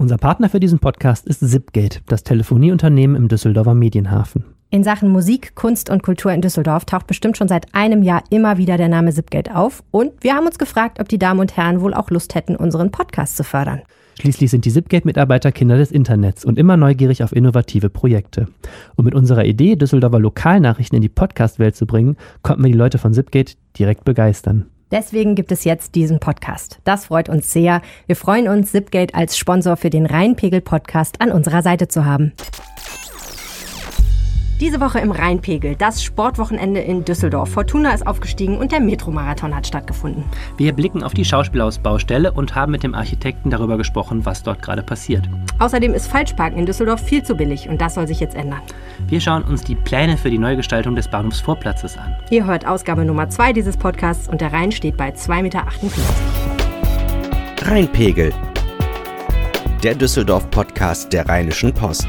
Unser Partner für diesen Podcast ist Zipgate, das Telefonieunternehmen im Düsseldorfer Medienhafen. In Sachen Musik, Kunst und Kultur in Düsseldorf taucht bestimmt schon seit einem Jahr immer wieder der Name Zipgate auf. Und wir haben uns gefragt, ob die Damen und Herren wohl auch Lust hätten, unseren Podcast zu fördern. Schließlich sind die Zipgate-Mitarbeiter Kinder des Internets und immer neugierig auf innovative Projekte. Und mit unserer Idee, Düsseldorfer Lokalnachrichten in die Podcast-Welt zu bringen, konnten wir die Leute von Zipgate direkt begeistern. Deswegen gibt es jetzt diesen Podcast. Das freut uns sehr. Wir freuen uns, Zipgate als Sponsor für den Rheinpegel-Podcast an unserer Seite zu haben. Diese Woche im Rheinpegel, das Sportwochenende in Düsseldorf. Fortuna ist aufgestiegen und der Metromarathon hat stattgefunden. Wir blicken auf die Schauspielhausbaustelle und haben mit dem Architekten darüber gesprochen, was dort gerade passiert. Außerdem ist Falschparken in Düsseldorf viel zu billig und das soll sich jetzt ändern. Wir schauen uns die Pläne für die Neugestaltung des Bahnhofsvorplatzes an. Ihr hört Ausgabe Nummer 2 dieses Podcasts und der Rhein steht bei 2,48 Meter. Rheinpegel. Der Düsseldorf-Podcast der Rheinischen Post.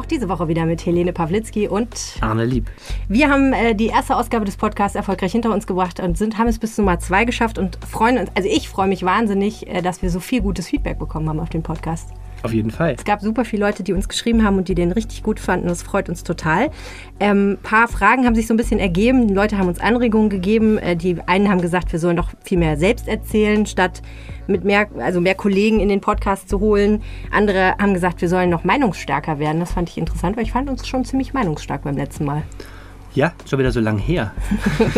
Auch diese Woche wieder mit Helene Pawlitzki und Arne Lieb. Wir haben äh, die erste Ausgabe des Podcasts erfolgreich hinter uns gebracht und sind, haben es bis Nummer zwei geschafft und freuen uns, also ich freue mich wahnsinnig, äh, dass wir so viel gutes Feedback bekommen haben auf den Podcast. Auf jeden Fall. Es gab super viele Leute, die uns geschrieben haben und die den richtig gut fanden. Das freut uns total. Ein ähm, paar Fragen haben sich so ein bisschen ergeben. Die Leute haben uns Anregungen gegeben. Äh, die einen haben gesagt, wir sollen doch viel mehr selbst erzählen, statt mit mehr, also mehr Kollegen in den Podcast zu holen. Andere haben gesagt, wir sollen noch meinungsstärker werden. Das fand ich interessant, weil ich fand uns schon ziemlich meinungsstark beim letzten Mal. Ja, schon wieder so lang her.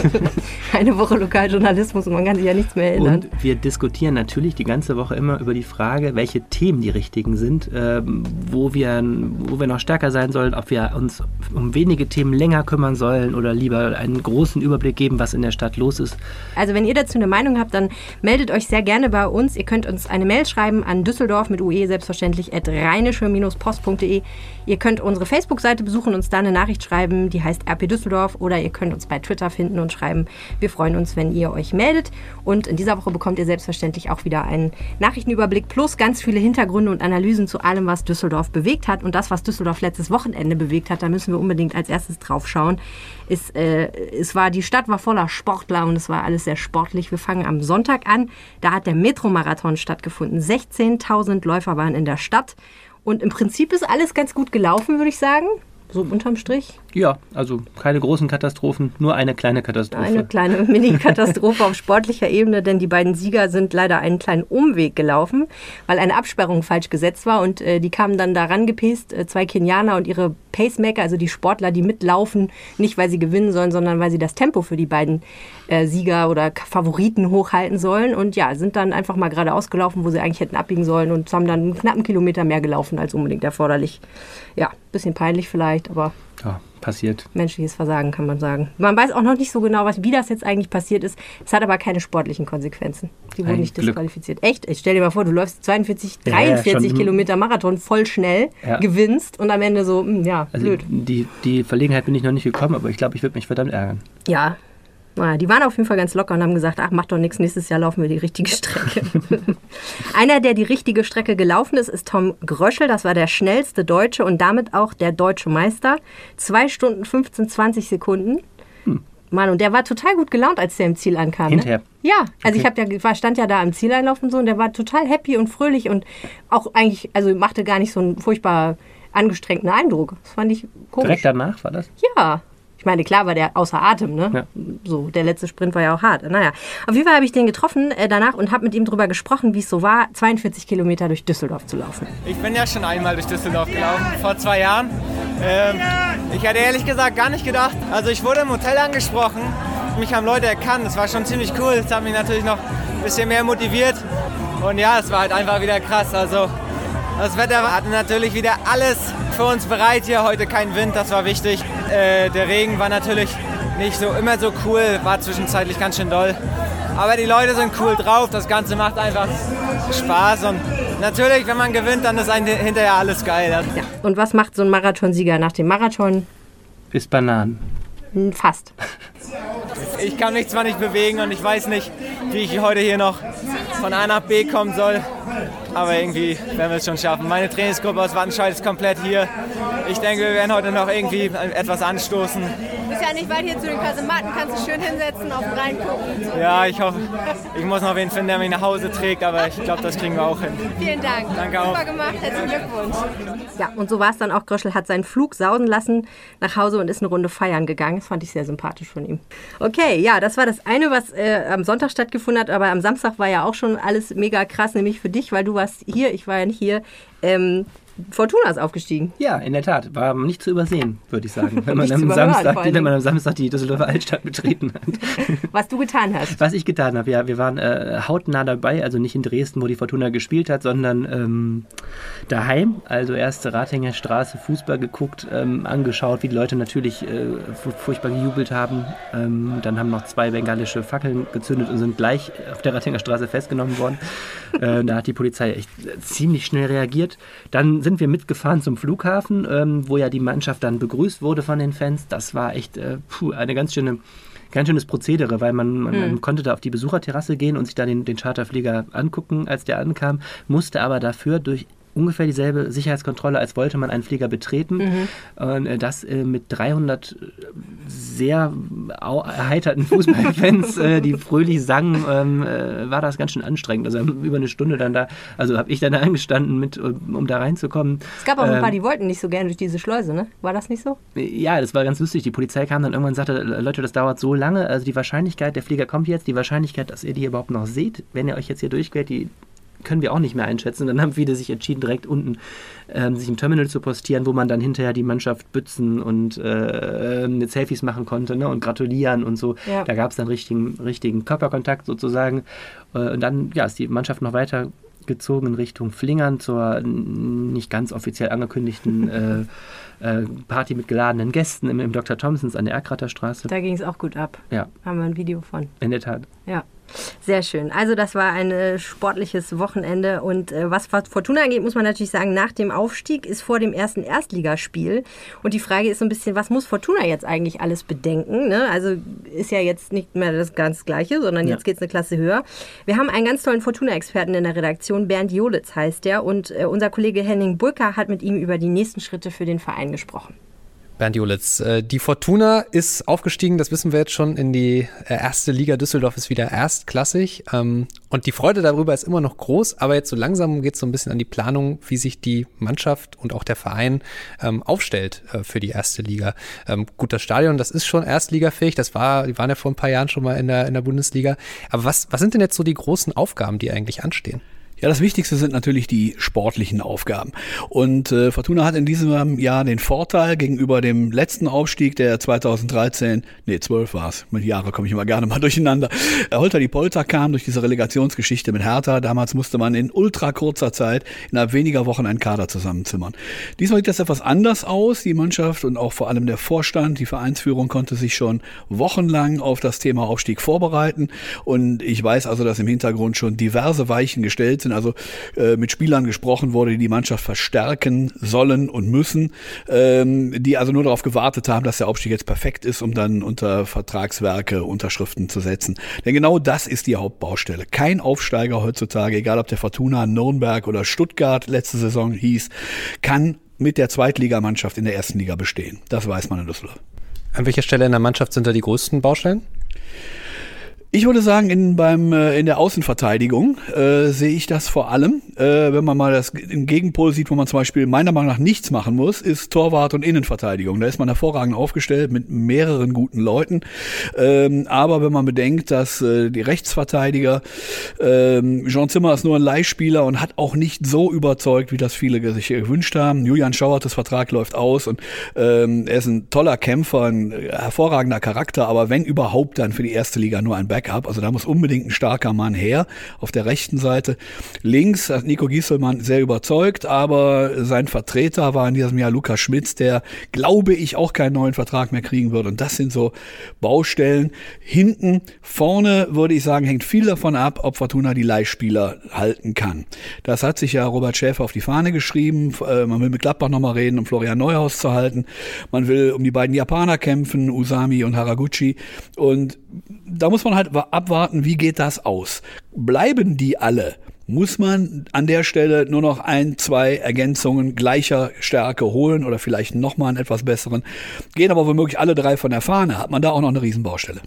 Eine Woche Lokaljournalismus und man kann sich ja nichts mehr erinnern. Und wir diskutieren natürlich die ganze Woche immer über die Frage, welche Themen die richtigen sind, ähm, wo, wir, wo wir noch stärker sein sollen, ob wir uns um wenige Themen länger kümmern sollen oder lieber einen großen Überblick geben, was in der Stadt los ist. Also wenn ihr dazu eine Meinung habt, dann meldet euch sehr gerne bei uns. Ihr könnt uns eine Mail schreiben an Düsseldorf mit UE selbstverständlich at rheinische-post.de. Ihr könnt unsere Facebook-Seite besuchen, uns da eine Nachricht schreiben, die heißt RP Düsseldorf oder ihr könnt uns bei Twitter finden und schreiben. Wir freuen uns, wenn ihr euch meldet. Und in dieser Woche bekommt ihr selbstverständlich auch wieder einen Nachrichtenüberblick plus ganz viele Hintergründe und Analysen zu allem, was Düsseldorf bewegt hat. Und das, was Düsseldorf letztes Wochenende bewegt hat, da müssen wir unbedingt als erstes drauf schauen. Es, äh, es war, die Stadt war voller Sportler und es war alles sehr sportlich. Wir fangen am Sonntag an. Da hat der Metromarathon stattgefunden. 16.000 Läufer waren in der Stadt. Und im Prinzip ist alles ganz gut gelaufen, würde ich sagen. So unterm Strich? Ja, also keine großen Katastrophen, nur eine kleine Katastrophe. Eine kleine Mini-Katastrophe auf sportlicher Ebene, denn die beiden Sieger sind leider einen kleinen Umweg gelaufen, weil eine Absperrung falsch gesetzt war und äh, die kamen dann da rangepäst, äh, zwei Kenianer und ihre Pacemaker, also die Sportler, die mitlaufen, nicht weil sie gewinnen sollen, sondern weil sie das Tempo für die beiden äh, Sieger oder Favoriten hochhalten sollen und ja, sind dann einfach mal geradeaus gelaufen, wo sie eigentlich hätten abbiegen sollen und haben dann einen knappen Kilometer mehr gelaufen als unbedingt erforderlich. Ja, bisschen peinlich vielleicht, aber ja, passiert. Menschliches Versagen kann man sagen. Man weiß auch noch nicht so genau, was, wie das jetzt eigentlich passiert ist. Es hat aber keine sportlichen Konsequenzen. Die wurden Ein nicht disqualifiziert. Glück. Echt? Ich stell dir mal vor, du läufst 42, 43 ja, Kilometer Marathon voll schnell, ja. gewinnst und am Ende so, mh, hm, ja, also blöd. Die, die Verlegenheit bin ich noch nicht gekommen, aber ich glaube, ich würde mich verdammt ärgern. Ja, naja, die waren auf jeden Fall ganz locker und haben gesagt, ach, macht doch nichts, nächstes Jahr laufen wir die richtige Strecke. Einer, der die richtige Strecke gelaufen ist, ist Tom Gröschel. Das war der schnellste Deutsche und damit auch der deutsche Meister. Zwei Stunden 15, 20 Sekunden. Hm. Mann, und der war total gut gelaunt, als der im Ziel ankam. Ne? Hinterher? Ne? Ja, also okay. ich ja, stand ja da am Zieleinlauf und so und der war total happy und fröhlich und auch eigentlich, also machte gar nicht so einen furchtbar angestrengten Eindruck. Das fand ich komisch. Direkt danach war das? Ja. Ich meine, klar war der außer Atem, ne? Ja. So, der letzte Sprint war ja auch hart. Naja, auf jeden Fall habe ich den getroffen äh, danach und habe mit ihm darüber gesprochen, wie es so war, 42 Kilometer durch Düsseldorf zu laufen. Ich bin ja schon einmal durch Düsseldorf gelaufen, vor zwei Jahren. Ähm, ich hätte ehrlich gesagt gar nicht gedacht. Also ich wurde im Hotel angesprochen, mich haben Leute erkannt. Das war schon ziemlich cool. Das hat mich natürlich noch ein bisschen mehr motiviert. Und ja, es war halt einfach wieder krass. Also das Wetter hatte natürlich wieder alles für uns bereit hier. Heute kein Wind, das war wichtig. Äh, der Regen war natürlich nicht so immer so cool, war zwischenzeitlich ganz schön doll. Aber die Leute sind cool drauf, das Ganze macht einfach Spaß und natürlich, wenn man gewinnt, dann ist einem hinterher alles geil. Ja. Und was macht so ein Marathonsieger nach dem Marathon? Bis Bananen. Hm, fast. Ich kann mich zwar nicht bewegen und ich weiß nicht, wie ich heute hier noch von A nach B kommen soll. Aber irgendwie werden wir es schon schaffen. Meine Trainingsgruppe aus Wattenscheid ist komplett hier. Ich denke, wir werden heute noch irgendwie etwas anstoßen. Du bist ja nicht weit hier zu den Kasematten, kannst du schön hinsetzen, auf den Rhein gucken. Ja, ich hoffe, ich muss noch wen finden, der mich nach Hause trägt, aber ich glaube, das kriegen wir auch hin. Vielen Dank. Danke auch. Super gemacht, herzlichen Glückwunsch. Ja, und so war es dann auch. Gröschel hat seinen Flug sausen lassen nach Hause und ist eine Runde feiern gegangen. Das fand ich sehr sympathisch von ihm. Okay, ja, das war das eine, was äh, am Sonntag stattgefunden hat, aber am Samstag war ja auch schon alles mega krass, nämlich für dich, weil du warst hier, ich war ja nicht hier. Ähm, Fortuna ist aufgestiegen. Ja, in der Tat. War nicht zu übersehen, würde ich sagen. Wenn man, am Samstag, wenn man am Samstag die Düsseldorfer Altstadt betreten hat. Was du getan hast. Was ich getan habe, ja, wir waren äh, hautnah dabei, also nicht in Dresden, wo die Fortuna gespielt hat, sondern ähm, daheim, also erste Rathinger Straße, Fußball geguckt, ähm, angeschaut, wie die Leute natürlich äh, fu- furchtbar gejubelt haben. Ähm, dann haben noch zwei bengalische Fackeln gezündet und sind gleich auf der Rathinger Straße festgenommen worden. äh, da hat die Polizei echt ziemlich schnell reagiert. Dann sind wir mitgefahren zum Flughafen, ähm, wo ja die Mannschaft dann begrüßt wurde von den Fans. Das war echt äh, puh, eine ganz schöne ganz schönes Prozedere, weil man, man, man konnte da auf die Besucherterrasse gehen und sich da den, den Charterflieger angucken, als der ankam, musste aber dafür durch ungefähr dieselbe Sicherheitskontrolle, als wollte man einen Flieger betreten. Und äh, das äh, mit 300 sehr au- erheiterten Fußballfans, äh, die fröhlich sangen, ähm, äh, war das ganz schön anstrengend. Also über eine Stunde dann da, also habe ich dann da angestanden, mit, um um da reinzukommen. Es gab auch ein Ähm, paar, die wollten nicht so gerne durch diese Schleuse, ne? War das nicht so? ja, das war ganz lustig. Die Polizei kam dann irgendwann und sagte, Leute, das dauert so lange. Also die Wahrscheinlichkeit, der Flieger kommt jetzt, die Wahrscheinlichkeit, dass ihr die überhaupt noch seht, wenn ihr euch jetzt hier durchquert, die können wir auch nicht mehr einschätzen. Dann haben viele sich entschieden, direkt unten ähm, sich im Terminal zu postieren, wo man dann hinterher die Mannschaft bützen und äh, mit Selfies machen konnte ne, und gratulieren und so. Ja. Da gab es dann richtigen, richtigen Körperkontakt sozusagen. Äh, und dann ja, ist die Mannschaft noch weiter gezogen in Richtung Flingern zur nicht ganz offiziell angekündigten äh, äh, Party mit geladenen Gästen im, im Dr. Thompsons an der Erkrater Straße. Da ging es auch gut ab. Ja, Haben wir ein Video von. in der Tat. Ja, sehr schön. Also das war ein äh, sportliches Wochenende und äh, was Fortuna angeht, muss man natürlich sagen, nach dem Aufstieg ist vor dem ersten Erstligaspiel und die Frage ist so ein bisschen, was muss Fortuna jetzt eigentlich alles bedenken? Ne? Also ist ja jetzt nicht mehr das ganz Gleiche, sondern Ja. jetzt geht's eine Klasse höher. Wir haben einen ganz tollen Fortuna-Experten in der Redaktion, Bernd Jolitz heißt der und äh, unser Kollege Henning Brücker hat mit ihm über die nächsten Schritte für den Verein gesprochen. Bernd Jolitz, äh, die Fortuna ist aufgestiegen, das wissen wir jetzt schon, in die äh, erste Liga. Düsseldorf ist wieder erstklassig. ähm, Und die Freude darüber ist immer noch groß, aber jetzt so langsam geht es so ein bisschen an die Planung, wie sich die Mannschaft und auch der Verein ähm, aufstellt äh, für die erste Liga. Ähm, Gut, das Stadion, das ist schon erstligafähig, das war, die waren ja vor ein paar Jahren schon mal in der, in der Bundesliga. Aber was, was sind denn jetzt so die großen Aufgaben, die eigentlich anstehen? Ja, das Wichtigste sind natürlich die sportlichen Aufgaben. Und äh, Fortuna hat in diesem Jahr den Vorteil gegenüber dem letzten Aufstieg, der 2013, nee, 12 war es, mit Jahre komme ich immer gerne mal durcheinander. Holter die Polter kam durch diese Relegationsgeschichte mit Hertha. Damals musste man in ultra kurzer Zeit, innerhalb weniger Wochen, einen Kader zusammenzimmern. Diesmal sieht das etwas anders aus. Die Mannschaft und auch vor allem der Vorstand, die Vereinsführung konnte sich schon wochenlang auf das Thema Aufstieg vorbereiten. Und ich weiß also, dass im Hintergrund schon diverse Weichen gestellt sind. Also äh, mit Spielern gesprochen wurde, die die Mannschaft verstärken sollen und müssen, ähm, die also nur darauf gewartet haben, dass der Aufstieg jetzt perfekt ist, um dann unter Vertragswerke Unterschriften zu setzen. Denn genau das ist die Hauptbaustelle. Kein Aufsteiger heutzutage, egal ob der Fortuna, Nürnberg oder Stuttgart letzte Saison hieß, kann mit der Zweitligamannschaft in der ersten Liga bestehen. Das weiß man in Düsseldorf. An welcher Stelle in der Mannschaft sind da die größten Baustellen? Ich würde sagen, in, beim, äh, in der Außenverteidigung äh, sehe ich das vor allem. Äh, wenn man mal das im Gegenpol sieht, wo man zum Beispiel meiner Meinung nach nichts machen muss, ist Torwart und Innenverteidigung. Da ist man hervorragend aufgestellt mit mehreren guten Leuten. Ähm, aber wenn man bedenkt, dass äh, die Rechtsverteidiger, ähm, Jean Zimmer ist nur ein Leihspieler und hat auch nicht so überzeugt, wie das viele sich gewünscht haben. Julian Schauertes Vertrag läuft aus und ähm, er ist ein toller Kämpfer, ein hervorragender Charakter, aber wenn überhaupt dann für die erste Liga nur ein Backup. Also da muss unbedingt ein starker Mann her. Auf der rechten Seite links hat Nico Gieselmann sehr überzeugt, aber sein Vertreter war in diesem Jahr Lukas Schmitz, der glaube ich auch keinen neuen Vertrag mehr kriegen wird. Und das sind so Baustellen. Hinten, vorne würde ich sagen, hängt viel davon ab, ob Fortuna die Leihspieler halten kann. Das hat sich ja Robert Schäfer auf die Fahne geschrieben. Äh, Man will mit Gladbach nochmal reden, um Florian Neuhaus zu halten. Man will um die beiden Japaner kämpfen, Usami und Haraguchi. Und da muss man halt abwarten, wie geht das aus? Bleiben die alle? Muss man an der Stelle nur noch ein, zwei Ergänzungen gleicher Stärke holen oder vielleicht nochmal einen etwas besseren? Gehen aber womöglich alle drei von der Fahne, hat man da auch noch eine Riesenbaustelle.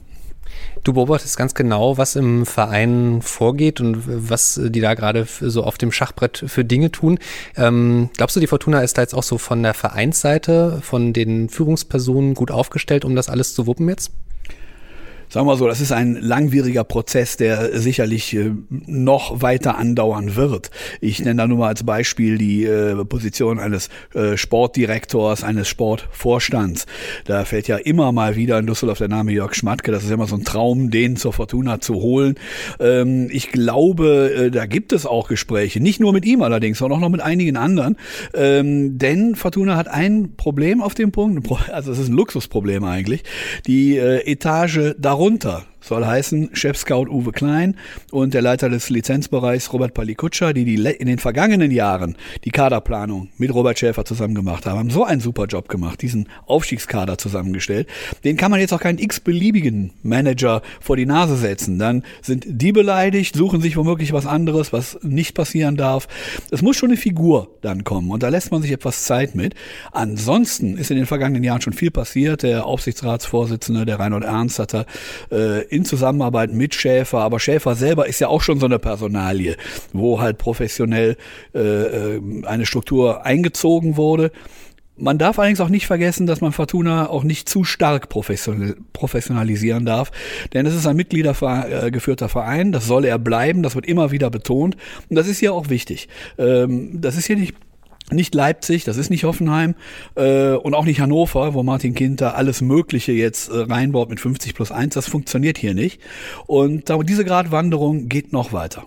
Du beobachtest ganz genau, was im Verein vorgeht und was die da gerade so auf dem Schachbrett für Dinge tun. Ähm, glaubst du, die Fortuna ist da jetzt auch so von der Vereinsseite, von den Führungspersonen gut aufgestellt, um das alles zu wuppen jetzt? Sagen wir so, das ist ein langwieriger Prozess, der sicherlich äh, noch weiter andauern wird. Ich nenne da nur mal als Beispiel die äh, Position eines äh, Sportdirektors, eines Sportvorstands. Da fällt ja immer mal wieder in Düsseldorf der Name Jörg Schmatke. Das ist immer so ein Traum, den zur Fortuna zu holen. Ähm, ich glaube, da gibt es auch Gespräche. Nicht nur mit ihm allerdings, sondern auch noch mit einigen anderen. Ähm, denn Fortuna hat ein Problem auf dem Punkt. Also es ist ein Luxusproblem eigentlich. Die Etage da darunter soll heißen Chef-Scout Uwe Klein und der Leiter des Lizenzbereichs Robert Palikutscher, die, die in den vergangenen Jahren die Kaderplanung mit Robert Schäfer zusammen gemacht haben, haben so einen super Job gemacht, diesen Aufstiegskader zusammengestellt. Den kann man jetzt auch keinen x-beliebigen Manager vor die Nase setzen. Dann sind die beleidigt, suchen sich womöglich was anderes, was nicht passieren darf. Es muss schon eine Figur dann kommen und da lässt man sich etwas Zeit mit. Ansonsten ist in den vergangenen Jahren schon viel passiert. Der Aufsichtsratsvorsitzende, der Reinhold Ernst, hat da äh, in Zusammenarbeit mit Schäfer, aber Schäfer selber ist ja auch schon so eine Personalie, wo halt professionell äh, äh, eine Struktur eingezogen wurde. Man darf allerdings auch nicht vergessen, dass man Fortuna auch nicht zu stark professionalisieren darf, denn es ist ein mitgliedergeführter Verein, das soll er bleiben, das wird immer wieder betont. Und das ist ja auch wichtig. Ähm, das ist hier nicht nicht Leipzig, das ist nicht Hoffenheim äh, und auch nicht Hannover, wo Martin Kinter alles Mögliche jetzt äh, reinbaut mit 50 plus 1. Das funktioniert hier nicht. Und diese Gratwanderung geht noch weiter.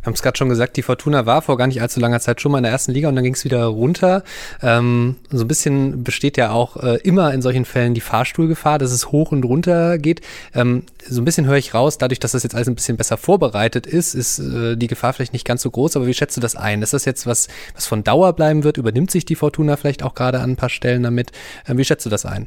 Wir haben es gerade schon gesagt, die Fortuna war vor gar nicht allzu langer Zeit schon mal in der ersten Liga und dann ging es wieder runter. Ähm, so ein bisschen besteht ja auch äh, immer in solchen Fällen die Fahrstuhlgefahr, dass es hoch und runter geht. Ähm, so ein bisschen höre ich raus, dadurch, dass das jetzt alles ein bisschen besser vorbereitet ist, ist äh, die Gefahr vielleicht nicht ganz so groß. Aber wie schätzt du das ein? Ist das jetzt was, was von Dauer bleiben wird? Übernimmt sich die Fortuna vielleicht auch gerade an ein paar Stellen damit? Ähm, wie schätzt du das ein?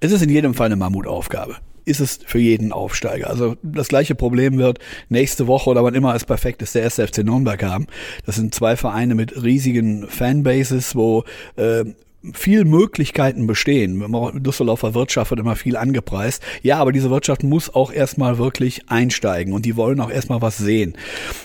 Es ist in jedem Fall eine Mammutaufgabe ist es für jeden Aufsteiger. Also das gleiche Problem wird nächste Woche oder wann immer es perfekt ist, der erste FC Nürnberg haben. Das sind zwei Vereine mit riesigen Fanbases, wo äh, viel Möglichkeiten bestehen. Düsseldorfer Wirtschaft wird immer viel angepreist. Ja, aber diese Wirtschaft muss auch erstmal wirklich einsteigen und die wollen auch erstmal was sehen.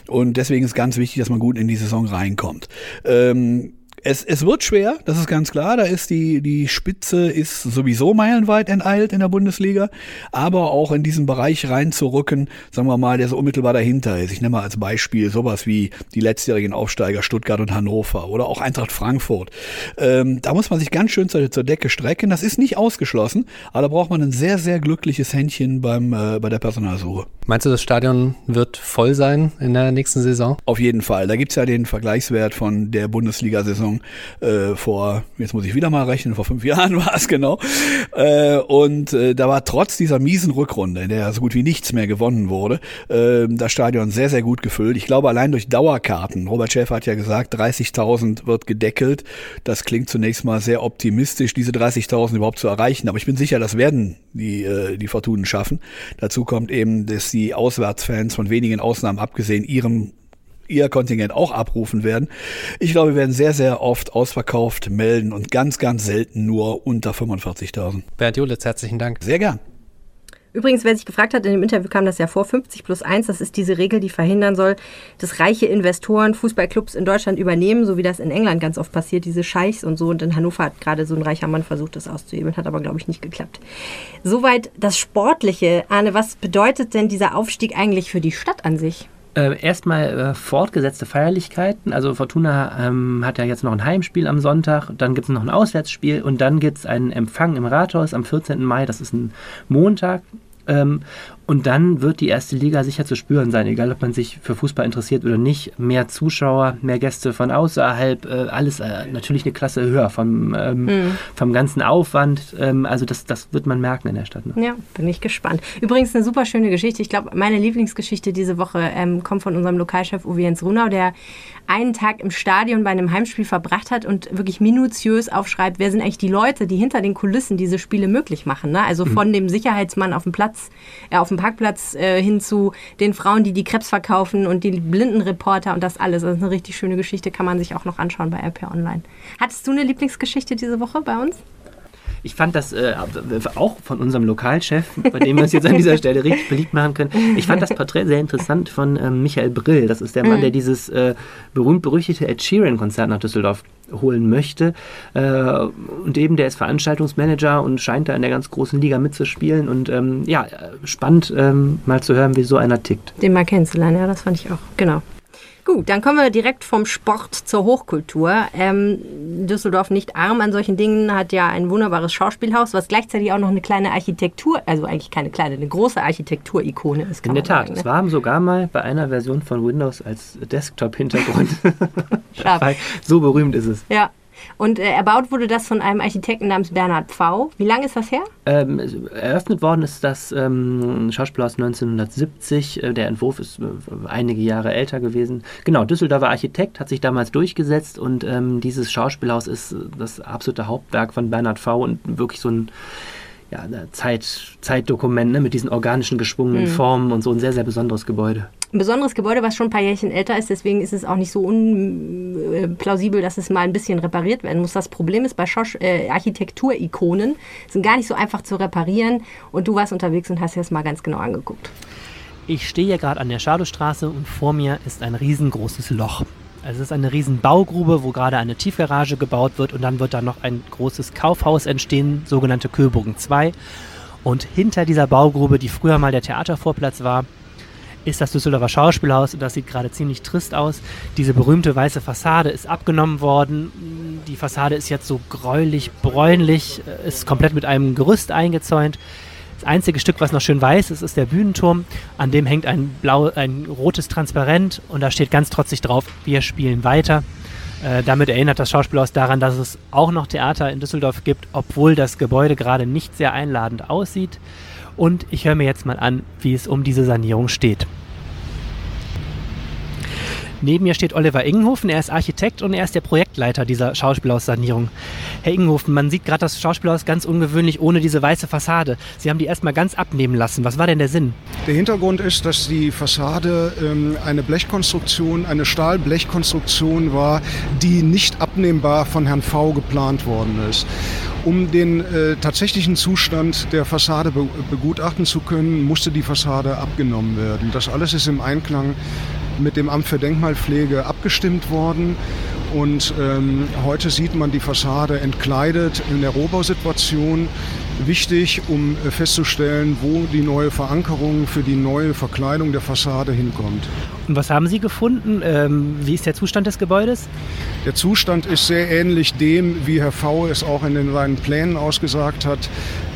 Und deswegen ist ganz wichtig, dass man gut in die Saison reinkommt. Ähm, es, es wird schwer, das ist ganz klar. Da ist die, die Spitze ist sowieso meilenweit enteilt in der Bundesliga. Aber auch in diesen Bereich reinzurücken, sagen wir mal, der so unmittelbar dahinter ist. Ich nehme mal als Beispiel sowas wie die letztjährigen Aufsteiger Stuttgart und Hannover oder auch Eintracht Frankfurt. Ähm, da muss man sich ganz schön zur, zur Decke strecken. Das ist nicht ausgeschlossen, aber da braucht man ein sehr, sehr glückliches Händchen beim, äh, bei der Personalsuche. Meinst du, das Stadion wird voll sein in der nächsten Saison? Auf jeden Fall. Da gibt's ja den Vergleichswert von der Bundesliga-Saison äh, vor, jetzt muss ich wieder mal rechnen, vor fünf Jahren war es genau. Äh, und äh, da war trotz dieser miesen Rückrunde, in der so gut wie nichts mehr gewonnen wurde, äh, das Stadion sehr, sehr gut gefüllt. Ich glaube, allein durch Dauerkarten, Robert Schäfer hat ja gesagt, 30.000 wird gedeckelt. Das klingt zunächst mal sehr optimistisch, diese 30.000 überhaupt zu erreichen. Aber ich bin sicher, das werden die, äh, die Fortunen schaffen. Dazu kommt eben, dass die Auswärtsfans von wenigen Ausnahmen abgesehen ihrem ihr Kontingent auch abrufen werden. Ich glaube, wir werden sehr, sehr oft ausverkauft melden und ganz, ganz selten nur unter 45.000. Bernd Julitz, herzlichen Dank. Sehr gern. Übrigens, wer sich gefragt hat, in dem Interview kam das ja vor, 50 plus 1, das ist diese Regel, die verhindern soll, dass reiche Investoren Fußballclubs in Deutschland übernehmen, so wie das in England ganz oft passiert, diese Scheichs und so. Und in Hannover hat gerade so ein reicher Mann versucht, das auszuhebeln, hat aber, glaube ich, nicht geklappt. Soweit das Sportliche. Arne, was bedeutet denn dieser Aufstieg eigentlich für die Stadt an sich? Äh, erstmal äh, fortgesetzte Feierlichkeiten. Also Fortuna ähm, hat ja jetzt noch ein Heimspiel am Sonntag, dann gibt es noch ein Auswärtsspiel und dann gibt es einen Empfang im Rathaus am 14. Mai, das ist ein Montag. Ähm, und dann wird die erste Liga sicher zu spüren sein, egal ob man sich für Fußball interessiert oder nicht. Mehr Zuschauer, mehr Gäste von außerhalb, äh, alles äh, natürlich eine Klasse höher vom, ähm, mhm. vom ganzen Aufwand. Ähm, also das, das wird man merken in der Stadt. Ne? Ja, bin ich gespannt. Übrigens eine super schöne Geschichte. Ich glaube, meine Lieblingsgeschichte diese Woche ähm, kommt von unserem Lokalchef Uwe Jens Runau, der einen Tag im Stadion bei einem Heimspiel verbracht hat und wirklich minutiös aufschreibt, wer sind eigentlich die Leute, die hinter den Kulissen diese Spiele möglich machen. Ne? Also von mhm. dem Sicherheitsmann auf dem Platz, äh, auf dem Parkplatz äh, hin zu den Frauen, die die Krebs verkaufen und die Blindenreporter und das alles. Das ist eine richtig schöne Geschichte, kann man sich auch noch anschauen bei RP Online. Hattest du eine Lieblingsgeschichte diese Woche bei uns? Ich fand das äh, auch von unserem Lokalchef, bei dem wir uns jetzt an dieser Stelle richtig beliebt machen können. Ich fand das Porträt sehr interessant von ähm, Michael Brill. Das ist der Mann, der dieses äh, berühmt-berüchtigte Ed Sheeran-Konzert nach Düsseldorf holen möchte. Äh, und eben der ist Veranstaltungsmanager und scheint da in der ganz großen Liga mitzuspielen. Und ähm, ja, spannend ähm, mal zu hören, wie so einer tickt. Den mal kennenzulernen, ja, das fand ich auch. Genau. Gut, dann kommen wir direkt vom Sport zur Hochkultur. Ähm, Düsseldorf nicht arm an solchen Dingen, hat ja ein wunderbares Schauspielhaus, was gleichzeitig auch noch eine kleine Architektur, also eigentlich keine kleine, eine große Architekturikone ist. In der Tat, sagen, ne? es war sogar mal bei einer Version von Windows als Desktop-Hintergrund. so berühmt ist es. Ja, und äh, erbaut wurde das von einem Architekten namens Bernhard Pfau. Wie lange ist das her? Ähm, eröffnet worden ist das ähm, Schauspielhaus 1970. Äh, der Entwurf ist äh, einige Jahre älter gewesen. Genau, Düsseldorfer Architekt hat sich damals durchgesetzt und ähm, dieses Schauspielhaus ist das absolute Hauptwerk von Bernhard Pfau und wirklich so ein ja, Zeit, Zeitdokument ne, mit diesen organischen geschwungenen mhm. Formen und so ein sehr, sehr besonderes Gebäude ein besonderes Gebäude, was schon ein paar Jährchen älter ist. Deswegen ist es auch nicht so unplausibel, dass es mal ein bisschen repariert werden muss. Das Problem ist bei äh, Architekturikonen, sind gar nicht so einfach zu reparieren. Und du warst unterwegs und hast dir das mal ganz genau angeguckt. Ich stehe hier gerade an der Schadowstraße und vor mir ist ein riesengroßes Loch. Also es ist eine riesen Baugrube, wo gerade eine Tiefgarage gebaut wird und dann wird da noch ein großes Kaufhaus entstehen, sogenannte Köbogen 2. Und hinter dieser Baugrube, die früher mal der Theatervorplatz war, ist das Düsseldorfer Schauspielhaus und das sieht gerade ziemlich trist aus. Diese berühmte weiße Fassade ist abgenommen worden. Die Fassade ist jetzt so gräulich, bräunlich, äh, ist komplett mit einem Gerüst eingezäunt. Das einzige Stück, was noch schön weiß ist, ist der Bühnenturm. An dem hängt ein blau, ein rotes Transparent und da steht ganz trotzig drauf: Wir spielen weiter. Äh, damit erinnert das Schauspielhaus daran, dass es auch noch Theater in Düsseldorf gibt, obwohl das Gebäude gerade nicht sehr einladend aussieht. Und ich höre mir jetzt mal an, wie es um diese Sanierung steht. Neben mir steht Oliver Ingenhofen, er ist Architekt und er ist der Projektleiter dieser Schauspielhaussanierung. Herr Ingenhofen, man sieht gerade das Schauspielhaus ganz ungewöhnlich ohne diese weiße Fassade. Sie haben die erstmal ganz abnehmen lassen. Was war denn der Sinn? Der Hintergrund ist, dass die Fassade ähm, eine Blechkonstruktion, eine Stahlblechkonstruktion war, die nicht abnehmbar von Herrn V geplant worden ist. Um den äh, tatsächlichen Zustand der Fassade be begutachten zu können, musste die Fassade abgenommen werden. Das alles ist im Einklang mit dem Amt für Denkmalpflege abgestimmt worden. Und ähm, heute sieht man die Fassade entkleidet in der Rohbausituation wichtig, um äh, festzustellen, wo die neue Verankerung für die neue Verkleidung der Fassade hinkommt. Und was haben Sie gefunden? Ähm, wie ist der Zustand des Gebäudes? Der Zustand ist sehr ähnlich dem, wie Herr V. es auch in seinen Plänen ausgesagt hat,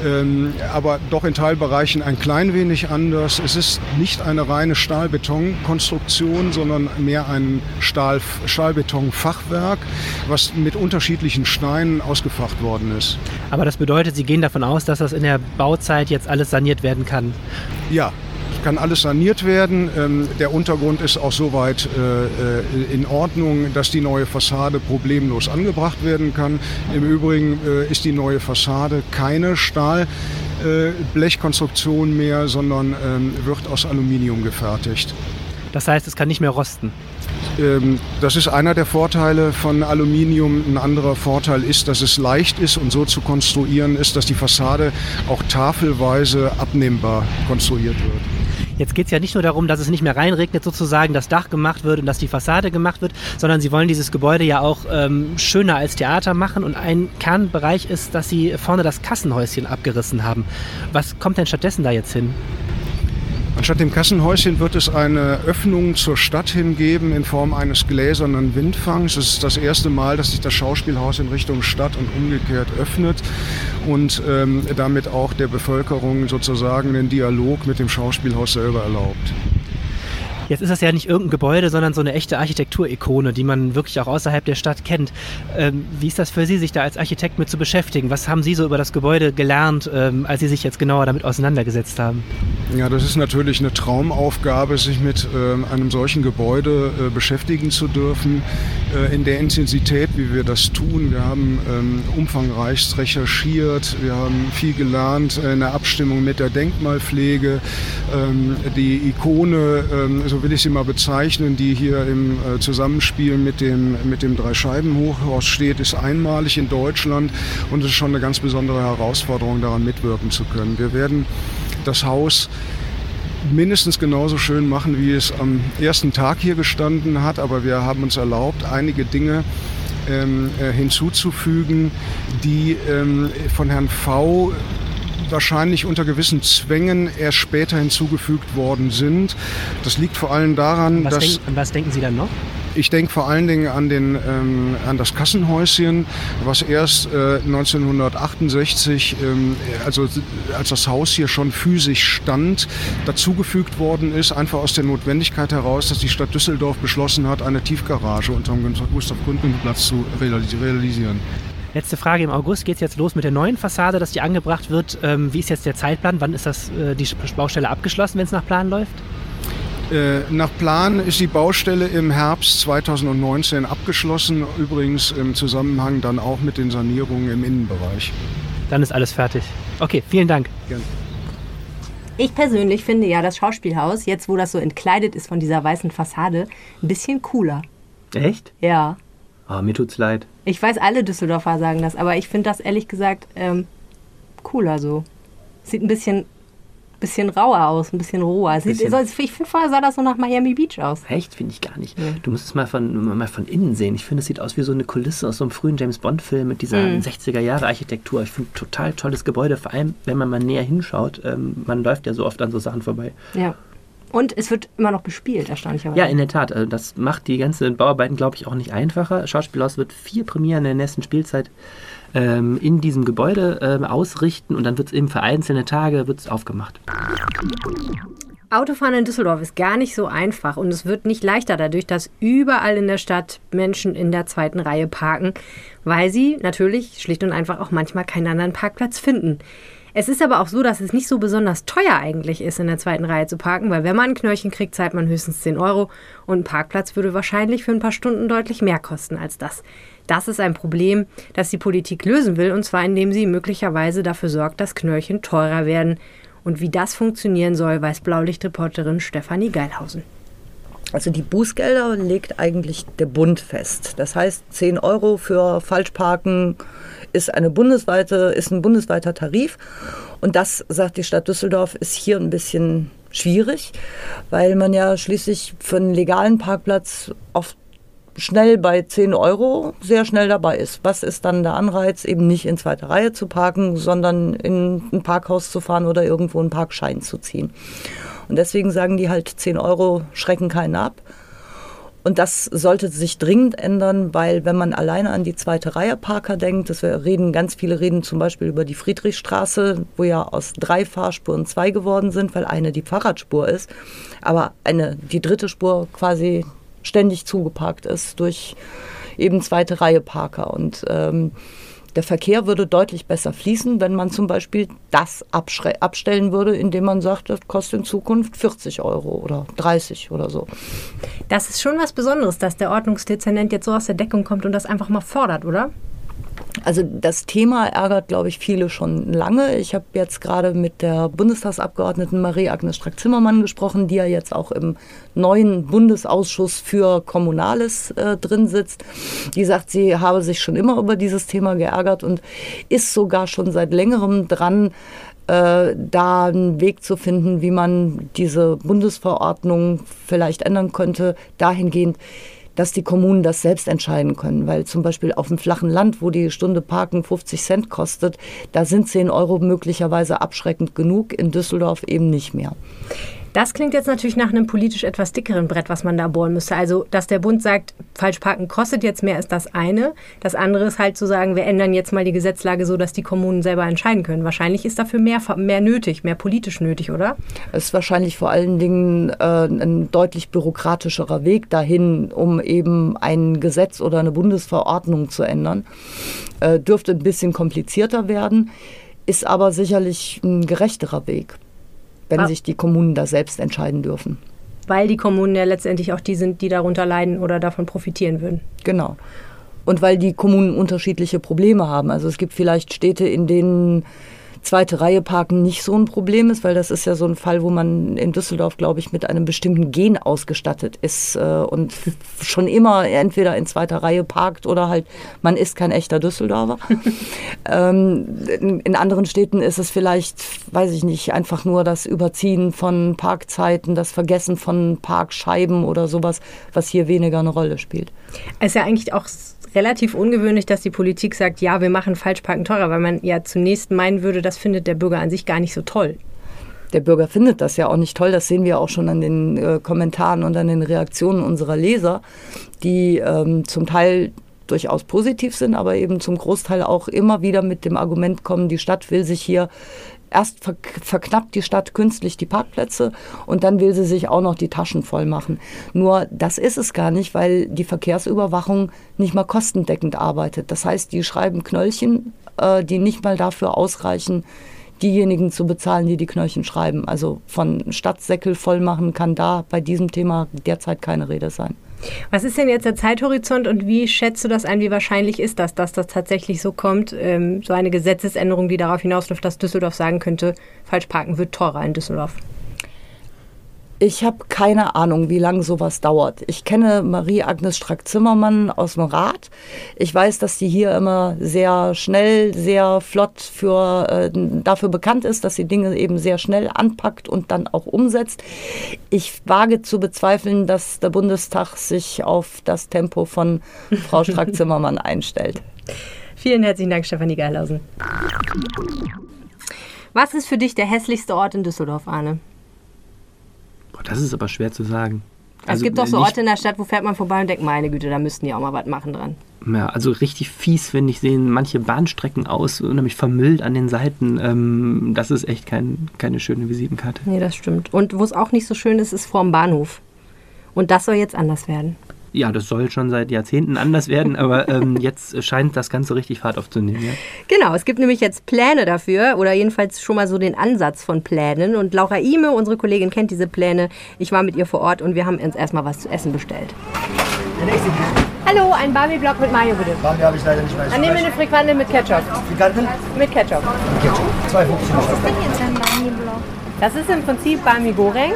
ähm, aber doch in Teilbereichen ein klein wenig anders. Es ist nicht eine reine Stahlbetonkonstruktion, sondern mehr ein Stahl, Stahlbetonfachwerk, was mit unterschiedlichen Steinen ausgefacht worden ist. Aber das bedeutet, Sie gehen davon aus, dass das in der Bauzeit jetzt alles saniert werden kann? Ja, kann alles saniert werden. Ähm, der Untergrund ist auch soweit äh, äh, in Ordnung, dass die neue Fassade problemlos angebracht werden kann. Im Übrigen äh, ist die neue Fassade keine Stahlblechkonstruktion mehr, sondern ähm, wird aus Aluminium gefertigt. Das heißt, es kann nicht mehr rosten. Ähm, das ist einer der Vorteile von Aluminium. Ein anderer Vorteil ist, dass es leicht ist und so zu konstruieren ist, dass die Fassade auch tafelweise abnehmbar konstruiert wird. Jetzt geht es ja nicht nur darum, dass es nicht mehr reinregnet, sozusagen das Dach gemacht wird und dass die Fassade gemacht wird, sondern sie wollen dieses Gebäude ja auch ähm, schöner als Theater machen. Und ein Kernbereich ist, dass sie vorne das Kassenhäuschen abgerissen haben. Was kommt denn stattdessen da jetzt hin? Anstatt dem Kassenhäuschen wird es eine Öffnung zur Stadt hingeben in Form eines gläsernen Windfangs. Es ist das erste Mal, dass sich das Schauspielhaus in Richtung Stadt und umgekehrt öffnet und ähm, damit auch der Bevölkerung sozusagen den Dialog mit dem Schauspielhaus selber erlaubt. Jetzt ist das ja nicht irgendein Gebäude, sondern so eine echte Architekturikone, die man wirklich auch außerhalb der Stadt kennt. Ähm, wie ist das für Sie, sich da als Architekt mit zu beschäftigen? Was haben Sie so über das Gebäude gelernt, ähm, als Sie sich jetzt genauer damit auseinandergesetzt haben? Ja, das ist natürlich eine Traumaufgabe, sich mit äh, einem solchen Gebäude äh, beschäftigen zu dürfen, äh, in der Intensität, wie wir das tun. Wir haben ähm, umfangreichst recherchiert, wir haben viel gelernt in der Abstimmung mit der Denkmalpflege. Ähm, die Ikone, ähm, so will ich sie mal bezeichnen, die hier im äh, Zusammenspiel mit dem, mit dem Dreischeibenhochhaus steht, ist einmalig in Deutschland und es ist schon eine ganz besondere Herausforderung, daran mitwirken zu können. Wir werden das Haus mindestens genauso schön machen, wie es am ersten Tag hier gestanden hat. Aber wir haben uns erlaubt, einige Dinge ähm, äh, hinzuzufügen, die ähm, von Herrn V wahrscheinlich unter gewissen Zwängen erst später hinzugefügt worden sind. Das liegt vor allem daran, was dass... Denk, was denken Sie dann noch? Ich denke vor allen Dingen an, den, ähm, an das Kassenhäuschen, was erst äh, 1968, ähm, also als das Haus hier schon physisch stand, dazugefügt worden ist, einfach aus der Notwendigkeit heraus, dass die Stadt Düsseldorf beschlossen hat, eine Tiefgarage unter dem Gustav Gründgen-Platz zu realisieren. Letzte Frage. Im August geht es jetzt los mit der neuen Fassade, dass die angebracht wird. Ähm, wie ist jetzt der Zeitplan? Wann ist das, äh, die Baustelle abgeschlossen, wenn es nach Plan läuft? Äh, nach Plan ist die Baustelle im Herbst 2019 abgeschlossen, übrigens im Zusammenhang dann auch mit den Sanierungen im Innenbereich. Dann ist alles fertig. Okay, vielen Dank. Gerne. Ich persönlich finde ja das Schauspielhaus, jetzt wo das so entkleidet ist von dieser weißen Fassade, ein bisschen cooler. Echt? Ja. Oh, mir tut's leid. Ich weiß, alle Düsseldorfer sagen das, aber ich finde das ehrlich gesagt ähm, cooler so. Sieht ein bisschen bisschen rauer aus, ein bisschen roher. Sieht, Bisschen. so, ich finde vorher sah das so nach Miami Beach aus. Echt? Finde ich gar nicht. Du musst es mal von, mal von innen sehen. Ich finde, es sieht aus wie so eine Kulisse aus so einem frühen James Bond-Film mit dieser 60er-Jahre-Architektur. Ich finde, total tolles Gebäude, vor allem, wenn man mal näher hinschaut. Ähm, man läuft ja so oft an so Sachen vorbei. Ja. Und es wird immer noch bespielt, erstaunlicherweise. Ja, in der Tat. äh, Das macht die ganzen Bauarbeiten, glaube ich, auch nicht einfacher. Schauspielhaus wird vier Premieren in der nächsten Spielzeit ähm, in diesem Gebäude ähm, ausrichten und dann wird es eben für einzelne Tage wird's aufgemacht. Autofahren in Düsseldorf ist gar nicht so einfach und es wird nicht leichter dadurch, dass überall in der Stadt Menschen in der zweiten Reihe parken, weil sie natürlich schlicht und einfach auch manchmal keinen anderen Parkplatz finden. Es ist aber auch so, dass es nicht so besonders teuer eigentlich ist, in der zweiten Reihe zu parken, weil wenn man ein Knöllchen kriegt, zahlt man höchstens 10 Euro und ein Parkplatz würde wahrscheinlich für ein paar Stunden deutlich mehr kosten als das. Das ist ein Problem, das die Politik lösen will, und zwar indem sie möglicherweise dafür sorgt, dass Knöllchen teurer werden. Und wie das funktionieren soll, weiß Blaulichtreporterin Stefanie Geilhausen. Also die Bußgelder legt eigentlich der Bund fest. Das heißt, 10 Euro für Falschparken ist, eine bundesweite, ist ein bundesweiter Tarif. Und das, sagt die Stadt Düsseldorf, ist hier ein bisschen schwierig, weil man ja schließlich für einen legalen Parkplatz oft schnell bei 10 Euro sehr schnell dabei ist. Was ist dann der Anreiz, eben nicht in zweiter Reihe zu parken, sondern in ein Parkhaus zu fahren oder irgendwo einen Parkschein zu ziehen? Und deswegen sagen die halt, 10 Euro schrecken keinen ab. Und das sollte sich dringend ändern, weil wenn man alleine an die zweite Reihe Parker denkt, dass wir reden, ganz viele reden zum Beispiel über die Friedrichstraße, wo ja aus drei Fahrspuren zwei geworden sind, weil eine die Fahrradspur ist, aber eine, die dritte Spur quasi ständig zugeparkt ist durch eben zweite Reihe Parker. Und ähm, der Verkehr würde deutlich besser fließen, wenn man zum Beispiel das abstellen würde, indem man sagt, das kostet in Zukunft 40 Euro oder 30 oder so. Das ist schon was Besonderes, dass der Ordnungsdezernent jetzt so aus der Deckung kommt und das einfach mal fordert, oder? Also das Thema ärgert, glaube ich, viele schon lange. Ich habe jetzt gerade mit der Bundestagsabgeordneten Marie-Agnes Strack-Zimmermann gesprochen, die ja jetzt auch im neuen Bundesausschuss für Kommunales äh, drin sitzt. Die sagt, sie habe sich schon immer über dieses Thema geärgert und ist sogar schon seit längerem dran, äh, da einen Weg zu finden, wie man diese Bundesverordnung vielleicht ändern könnte, dahingehend, dass die Kommunen das selbst entscheiden können. Weil zum Beispiel auf dem flachen Land, wo die Stunde Parken 50 Cent kostet, da sind 10 Euro möglicherweise abschreckend genug, in Düsseldorf eben nicht mehr. Das klingt jetzt natürlich nach einem politisch etwas dickeren Brett, was man da bohren müsste. Also, dass der Bund sagt, Falschparken kostet jetzt mehr, ist das eine. Das andere ist halt zu sagen, wir ändern jetzt mal die Gesetzlage so, dass die Kommunen selber entscheiden können. Wahrscheinlich ist dafür mehr, mehr nötig, mehr politisch nötig, oder? Es ist wahrscheinlich vor allen Dingen äh, ein deutlich bürokratischerer Weg dahin, um eben ein Gesetz oder eine Bundesverordnung zu ändern. Äh, dürfte ein bisschen komplizierter werden, ist aber sicherlich ein gerechterer Weg. Wenn Ah. sich die Kommunen da selbst entscheiden dürfen. Weil die Kommunen ja letztendlich auch die sind, die darunter leiden oder davon profitieren würden. Genau. Und weil die Kommunen unterschiedliche Probleme haben. Also es gibt vielleicht Städte, in denen zweite Reihe parken nicht so ein Problem ist, weil das ist ja so ein Fall, wo man in Düsseldorf, glaube ich, mit einem bestimmten Gen ausgestattet ist äh, und schon immer entweder in zweiter Reihe parkt oder halt man ist kein echter Düsseldorfer. ähm, in, in anderen Städten ist es vielleicht, weiß ich nicht, einfach nur das Überziehen von Parkzeiten, das Vergessen von Parkscheiben oder sowas, was hier weniger eine Rolle spielt. Es ist ja eigentlich auch relativ ungewöhnlich, dass die Politik sagt, ja, wir machen Falschparken teurer, weil man ja zunächst meinen würde, das findet der Bürger an sich gar nicht so toll. Der Bürger findet das ja auch nicht toll. Das sehen wir auch schon an den äh, Kommentaren und an den Reaktionen unserer Leser, die ähm, zum Teil durchaus positiv sind, aber eben zum Großteil auch immer wieder mit dem Argument kommen, die Stadt will sich hier erst ver verknappt die Stadt künstlich die Parkplätze und dann will sie sich auch noch die Taschen voll machen. Nur das ist es gar nicht, weil die Verkehrsüberwachung nicht mal kostendeckend arbeitet. Das heißt, die schreiben Knöllchen, äh, die nicht mal dafür ausreichen, diejenigen zu bezahlen, die die Knöllchen schreiben. Also von Stadtsäckel voll machen kann da bei diesem Thema derzeit keine Rede sein. Was ist denn jetzt der Zeithorizont und wie schätzt du das ein? Wie wahrscheinlich ist das, dass das tatsächlich so kommt? Ähm, so eine Gesetzesänderung, die darauf hinausläuft, dass Düsseldorf sagen könnte, Falschparken wird teurer in Düsseldorf. Ich habe keine Ahnung, wie lange sowas dauert. Ich kenne Marie-Agnes Strack-Zimmermann aus dem Rat. Ich weiß, dass die hier immer sehr schnell, sehr flott für, äh, dafür bekannt ist, dass sie Dinge eben sehr schnell anpackt und dann auch umsetzt. Ich wage zu bezweifeln, dass der Bundestag sich auf das Tempo von Frau Strack-Zimmermann einstellt. Vielen herzlichen Dank, Stefanie Geilhausen. Was ist für dich der hässlichste Ort in Düsseldorf, Arne? Das ist aber schwer zu sagen. es gibt doch so Also nicht- Orte in der Stadt, wo fährt man vorbei und denkt, meine Güte, da müssten die auch mal was machen dran. Ja, also richtig fies, finde ich, sehen manche Bahnstrecken aus, nämlich vermüllt an den Seiten. Ähm, das ist echt kein, keine schöne Visitenkarte. Nee, das stimmt. Und wo es auch nicht so schön ist, ist vorm Bahnhof. Und das soll jetzt anders werden. Ja, das soll schon seit Jahrzehnten anders werden, aber ähm, jetzt scheint das Ganze richtig Fahrt aufzunehmen. Ja? Genau, es gibt nämlich jetzt Pläne dafür oder jedenfalls schon mal so den Ansatz von Plänen. Und Laura Ime, unsere Kollegin, kennt diese Pläne. Ich war mit ihr vor Ort und wir haben uns erstmal was zu essen bestellt. Hallo, ein Barbie-Block mit Mayo bitte. Barbie habe ich leider nicht mehr. Dann nehmen wir eine Frikante mit Ketchup. Frikandel? Mit Ketchup. Zwei Fuchs. Das ist im Prinzip Bami Goreng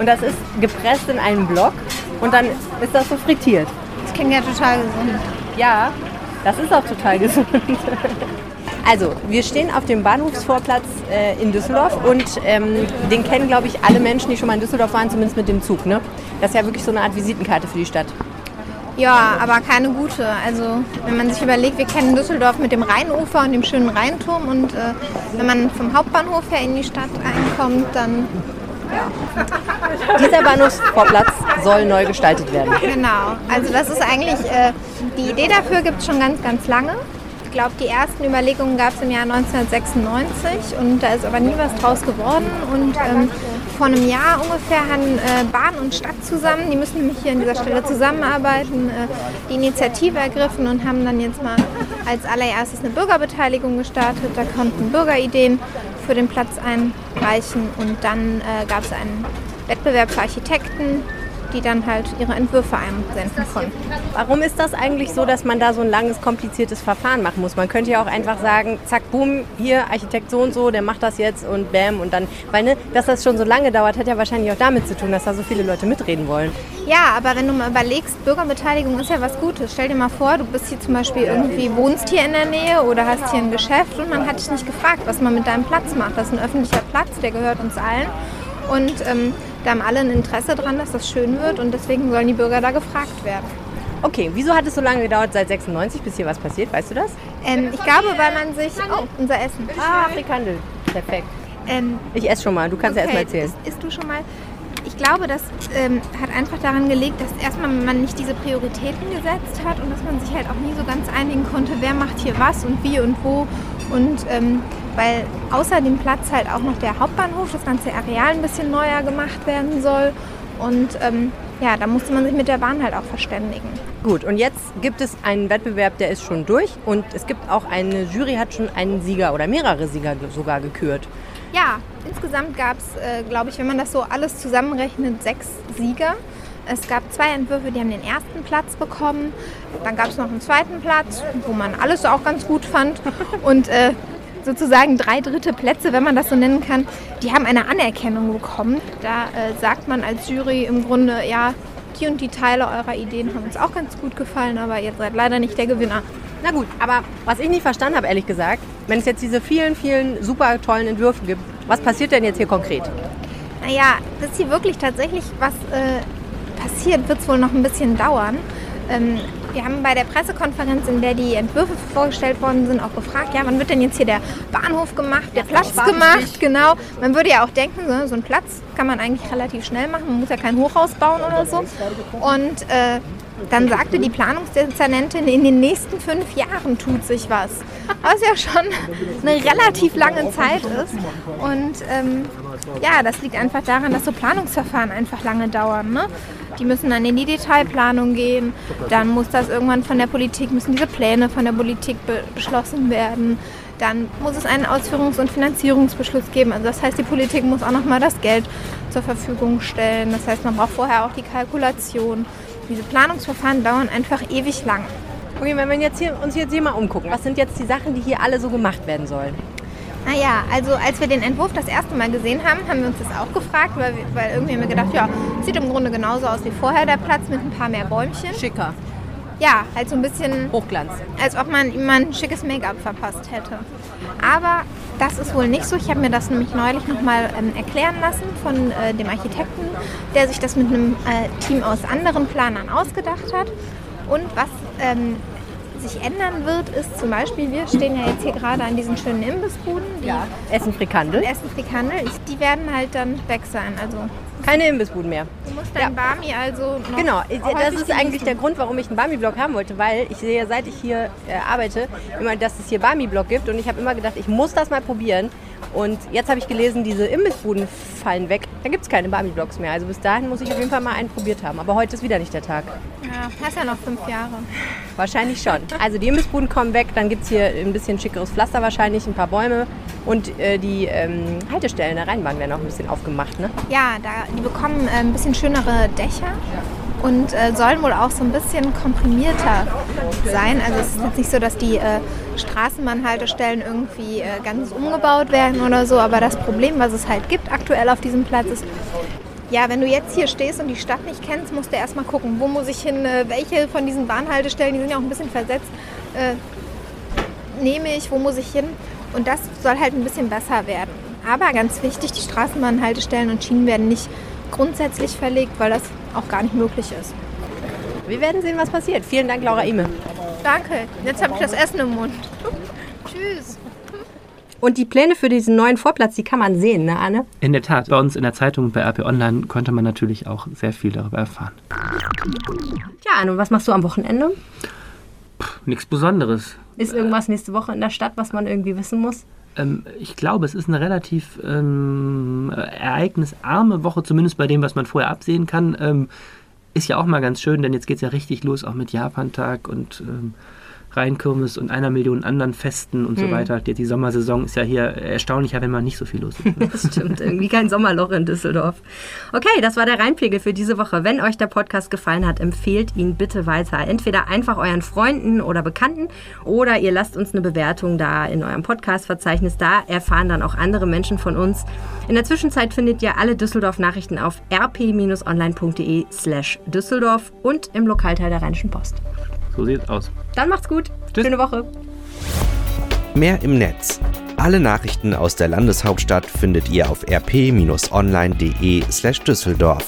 und das ist gepresst in einen Block und dann ist das so frittiert. Das klingt ja total gesund. Ja, das ist auch total gesund. Also, wir stehen auf dem Bahnhofsvorplatz äh, in Düsseldorf und ähm, den kennen, glaube ich, alle Menschen, die schon mal in Düsseldorf waren, zumindest mit dem Zug. Ne? Das ist ja wirklich so eine Art Visitenkarte für die Stadt. Ja, aber keine gute. Also wenn man sich überlegt, wir kennen Düsseldorf mit dem Rheinufer und dem schönen Rheinturm und äh, wenn man vom Hauptbahnhof her in die Stadt einkommt, dann Dieser Bahnhofsvorplatz soll neu gestaltet werden. genau. Also das ist eigentlich, äh, die Idee dafür gibt es schon ganz, ganz lange. Ich glaube, die ersten Überlegungen gab es im Jahr 1996 und da ist aber nie was draus geworden. Und ähm, vor einem Jahr ungefähr haben äh, Bahn und Stadt zusammen, die müssen nämlich hier an dieser Stelle zusammenarbeiten, äh, die Initiative ergriffen und haben dann jetzt mal als allererstes eine Bürgerbeteiligung gestartet. Da konnten Bürger Ideen für den Platz einreichen. Und dann äh, gab es einen Wettbewerb für Architekten, die dann halt ihre Entwürfe einsenden konnten. Warum ist das eigentlich so, dass man da so ein langes, kompliziertes Verfahren machen muss? Man könnte ja auch einfach sagen, zack, boom, hier Architekt so und so, der macht das jetzt und bam und dann, weil ne, dass das schon so lange dauert, hat ja wahrscheinlich auch damit zu tun, dass da so viele Leute mitreden wollen. Ja, aber wenn du mal überlegst, Bürgerbeteiligung ist ja was Gutes. Stell dir mal vor, du bist hier zum Beispiel irgendwie, wohnst hier in der Nähe oder hast hier ein Geschäft und man hat dich nicht gefragt, was man mit deinem Platz macht. Das ist ein öffentlicher Platz, der gehört uns allen. Und ähm, da haben alle ein Interesse dran, dass das schön wird und deswegen sollen die Bürger da gefragt werden. Okay, wieso hat es so lange gedauert, seit 96, bis hier was passiert? Weißt du das? Ähm, ich glaube, weil man sich... Oh, unser Essen. Ah, Frikandel. Perfekt. Ähm, Ich esse schon mal, du kannst ja erst mal erzählen. Isst, isst du schon mal? Ich glaube, das ähm, hat einfach daran gelegt, dass erstmal man nicht diese Prioritäten gesetzt hat und dass man sich halt auch nie so ganz einigen konnte, wer macht hier was und wie und wo. Und ähm, weil außer dem Platz halt auch noch der Hauptbahnhof, das ganze Areal ein bisschen neuer gemacht werden soll. Und ähm, ja, da musste man sich mit der Bahn halt auch verständigen. Gut, und jetzt gibt es einen Wettbewerb, der ist schon durch und es gibt auch eine Jury, hat schon einen Sieger oder mehrere Sieger ge- sogar gekürt. Ja, insgesamt gab es, äh, glaube ich, wenn man das so alles zusammenrechnet, sechs Sieger. Es gab zwei Entwürfe, die haben den ersten Platz bekommen. Dann gab es noch einen zweiten Platz, wo man alles auch ganz gut fand. Und äh, sozusagen drei dritte Plätze, wenn man das so nennen kann, die haben eine Anerkennung bekommen. Da äh, sagt man als Jury im Grunde, ja, die und die Teile eurer Ideen haben uns auch ganz gut gefallen, aber ihr seid leider nicht der Gewinner. Na gut, aber was ich nicht verstanden habe, ehrlich gesagt, wenn es jetzt diese vielen, vielen super tollen Entwürfe gibt, was passiert denn jetzt hier konkret? Naja, bis hier wirklich tatsächlich was äh, passiert, wird es wohl noch ein bisschen dauern. Ähm, wir haben bei der Pressekonferenz, in der die Entwürfe vorgestellt worden sind, auch gefragt, ja, wann wird denn jetzt hier der Bahnhof gemacht, der Platz gemacht, genau. Man würde ja auch denken, so, so ein Platz kann man eigentlich relativ schnell machen, man muss ja kein Hochhaus bauen oder so. Und äh, dann sagte die Planungsdezernentin, in den nächsten fünf Jahren tut sich was. Was ja schon eine relativ lange Zeit ist. Und ähm, ja, das liegt einfach daran, dass so Planungsverfahren einfach lange dauern. Ne? Die müssen dann in die Detailplanung gehen. Dann muss das irgendwann von der Politik, müssen diese Pläne von der Politik be beschlossen werden. Dann muss es einen Ausführungs- und Finanzierungsbeschluss geben. Also das heißt, die Politik muss auch nochmal das Geld zur Verfügung stellen. Das heißt, man braucht vorher auch die Kalkulation. Diese Planungsverfahren dauern einfach ewig lang. Okay, wenn wir uns jetzt hier mal umgucken, was sind jetzt die Sachen, die hier alle so gemacht werden sollen? Naja, also als wir den Entwurf das erste Mal gesehen haben, haben wir uns das auch gefragt, weil, wir, weil irgendwie haben wir gedacht, ja, sieht im Grunde genauso aus wie vorher der Platz mit ein paar mehr Bäumchen. Schicker. Ja, halt so ein bisschen Hochglanz. Als ob man ihm ein schickes Make-up verpasst hätte. Aber das ist wohl nicht so. Ich habe mir das nämlich neulich nochmal ähm, erklären lassen von äh, dem Architekten, der sich das mit einem äh, Team aus anderen Planern ausgedacht hat. Und was ähm, sich ändern wird, ist zum Beispiel, wir stehen ja jetzt hier gerade an diesen schönen Imbissbuden. Die Ja, Essen Frikandel. Essen Frikandel. Die werden halt dann weg sein. Also Keine Imbissbuden mehr. du musst dein Barmi also noch Genau, das häufig ist eigentlich der Grund, warum ich einen Barmi-Blog haben wollte, weil ich sehe, seit ich hier äh, arbeite, immer, dass es hier Barmi-Blog gibt und ich habe immer gedacht, ich muss das mal probieren. Und jetzt habe ich gelesen, diese Imbissbuden fallen weg. Da gibt es keine Barmi-Blogs mehr. Also bis dahin muss ich auf jeden Fall mal einen probiert haben. Aber heute ist wieder nicht der Tag. Ja, hast ja noch fünf Jahre. Wahrscheinlich schon. Also die Imbissbuden kommen weg, dann gibt es hier ein bisschen schickeres Pflaster wahrscheinlich, ein paar Bäume und äh, die ähm, Haltestellen der Rheinbahn werden auch ein bisschen aufgemacht. Ne? Ja, da, die bekommen äh, ein bisschen schönere Dächer und äh, sollen wohl auch so ein bisschen komprimierter sein. Also es ist jetzt nicht so, dass die äh, Straßenbahnhaltestellen irgendwie äh, ganz umgebaut werden oder so, aber das Problem, was es halt gibt aktuell auf diesem Platz ist, ja, wenn du jetzt hier stehst und die Stadt nicht kennst, musst du erstmal gucken, wo muss ich hin, äh, welche von diesen Bahnhaltestellen, die sind ja auch ein bisschen versetzt, äh, nehme ich, wo muss ich hin. Und das soll halt ein bisschen besser werden. Aber ganz wichtig, die Straßenbahnhaltestellen und Schienen werden nicht grundsätzlich verlegt, weil das auch gar nicht möglich ist. Wir werden sehen, was passiert. Vielen Dank, Laura Ime. Danke, jetzt habe ich das Essen im Mund. Tschüss. Und die Pläne für diesen neuen Vorplatz, die kann man sehen, ne, Anne? In der Tat, bei uns in der Zeitung bei RP Online konnte man natürlich auch sehr viel darüber erfahren. Ja, Anne, und was machst du am Wochenende? Nichts Besonderes. Ist irgendwas nächste Woche in der Stadt, was man irgendwie wissen muss? Ähm, ich glaube, es ist eine relativ ähm, ereignisarme Woche, zumindest bei dem, was man vorher absehen kann. Ähm, ist ja auch mal ganz schön, denn jetzt geht es ja richtig los, auch mit Japantag und ähm, Rheinkirmes und einer Million anderen Festen und so Hm. weiter. Die, die Sommersaison ist ja hier erstaunlicher, wenn mal nicht so viel los ist. Das stimmt, irgendwie kein Sommerloch in Düsseldorf. Okay, das war der Rheinpegel für diese Woche. Wenn euch der Podcast gefallen hat, empfehlt ihn bitte weiter. Entweder einfach euren Freunden oder Bekannten oder ihr lasst uns eine Bewertung da in eurem Podcast-Verzeichnis. Da erfahren dann auch andere Menschen von uns. In der Zwischenzeit findet ihr alle Düsseldorf-Nachrichten auf rp-online.de slash Düsseldorf und im Lokalteil der Rheinischen Post. So sieht's aus. Dann macht's gut. Schöne Woche. Mehr im Netz. Alle Nachrichten aus der Landeshauptstadt findet ihr auf rp-online.de slash Düsseldorf.